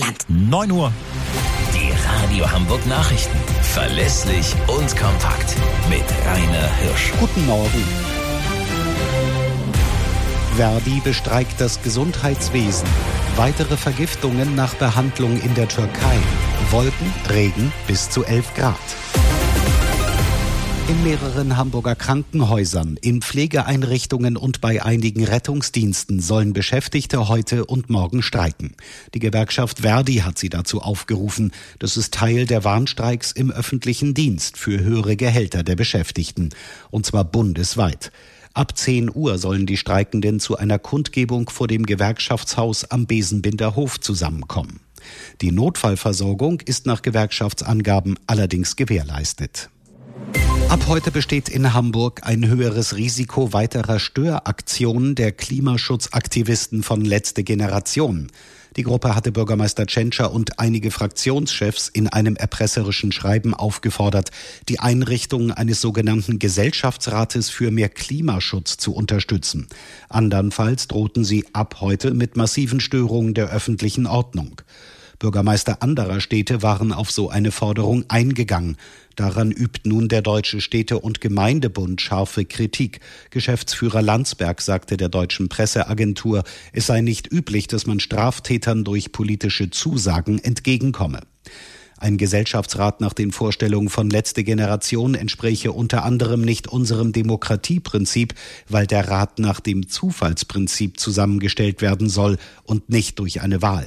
Deutschland. 9 Uhr. Die Radio Hamburg Nachrichten. Verlässlich und kompakt. Mit Rainer Hirsch. Guten Morgen. Verdi bestreikt das Gesundheitswesen. Weitere Vergiftungen nach Behandlung in der Türkei. Wolken, Regen bis zu 11 Grad. In mehreren Hamburger Krankenhäusern, in Pflegeeinrichtungen und bei einigen Rettungsdiensten sollen Beschäftigte heute und morgen streiken. Die Gewerkschaft Verdi hat sie dazu aufgerufen. Das ist Teil der Warnstreiks im öffentlichen Dienst für höhere Gehälter der Beschäftigten. Und zwar bundesweit. Ab 10 Uhr sollen die Streikenden zu einer Kundgebung vor dem Gewerkschaftshaus am Besenbinder Hof zusammenkommen. Die Notfallversorgung ist nach Gewerkschaftsangaben allerdings gewährleistet. Ab heute besteht in Hamburg ein höheres Risiko weiterer Störaktionen der Klimaschutzaktivisten von letzte Generation. Die Gruppe hatte Bürgermeister Tschentscher und einige Fraktionschefs in einem erpresserischen Schreiben aufgefordert, die Einrichtung eines sogenannten Gesellschaftsrates für mehr Klimaschutz zu unterstützen. Andernfalls drohten sie ab heute mit massiven Störungen der öffentlichen Ordnung. Bürgermeister anderer Städte waren auf so eine Forderung eingegangen. Daran übt nun der Deutsche Städte- und Gemeindebund scharfe Kritik. Geschäftsführer Landsberg sagte der deutschen Presseagentur, es sei nicht üblich, dass man Straftätern durch politische Zusagen entgegenkomme. Ein Gesellschaftsrat nach den Vorstellungen von letzte Generation entspräche unter anderem nicht unserem Demokratieprinzip, weil der Rat nach dem Zufallsprinzip zusammengestellt werden soll und nicht durch eine Wahl.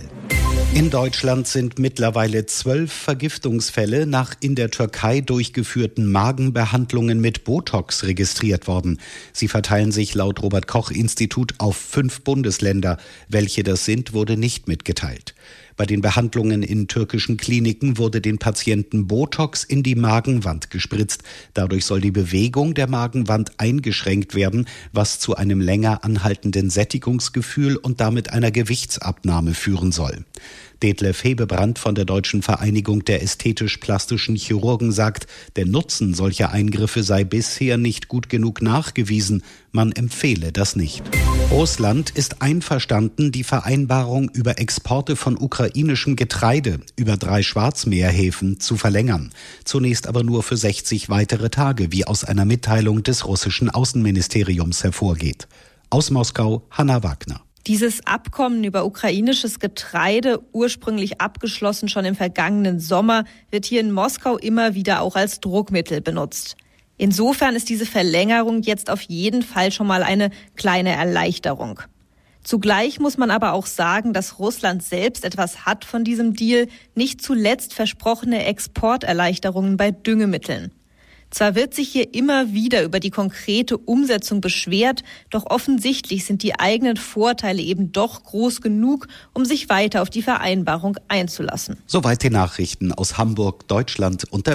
In Deutschland sind mittlerweile zwölf Vergiftungsfälle nach in der Türkei durchgeführten Magenbehandlungen mit Botox registriert worden. Sie verteilen sich laut Robert Koch Institut auf fünf Bundesländer. Welche das sind, wurde nicht mitgeteilt. Bei den Behandlungen in türkischen Kliniken wurde den Patienten Botox in die Magenwand gespritzt. Dadurch soll die Bewegung der Magenwand eingeschränkt werden, was zu einem länger anhaltenden Sättigungsgefühl und damit einer Gewichtsabnahme führen soll. Detlef Hebebrand von der Deutschen Vereinigung der ästhetisch-plastischen Chirurgen sagt, der Nutzen solcher Eingriffe sei bisher nicht gut genug nachgewiesen. Man empfehle das nicht. Russland ist einverstanden, die Vereinbarung über Exporte von ukrainischem Getreide über drei Schwarzmeerhäfen zu verlängern. Zunächst aber nur für 60 weitere Tage, wie aus einer Mitteilung des russischen Außenministeriums hervorgeht. Aus Moskau, Hanna Wagner. Dieses Abkommen über ukrainisches Getreide, ursprünglich abgeschlossen schon im vergangenen Sommer, wird hier in Moskau immer wieder auch als Druckmittel benutzt. Insofern ist diese Verlängerung jetzt auf jeden Fall schon mal eine kleine Erleichterung. Zugleich muss man aber auch sagen, dass Russland selbst etwas hat von diesem Deal, nicht zuletzt versprochene Exporterleichterungen bei Düngemitteln. Zwar wird sich hier immer wieder über die konkrete Umsetzung beschwert, doch offensichtlich sind die eigenen Vorteile eben doch groß genug, um sich weiter auf die Vereinbarung einzulassen. Soweit die Nachrichten aus Hamburg, Deutschland und der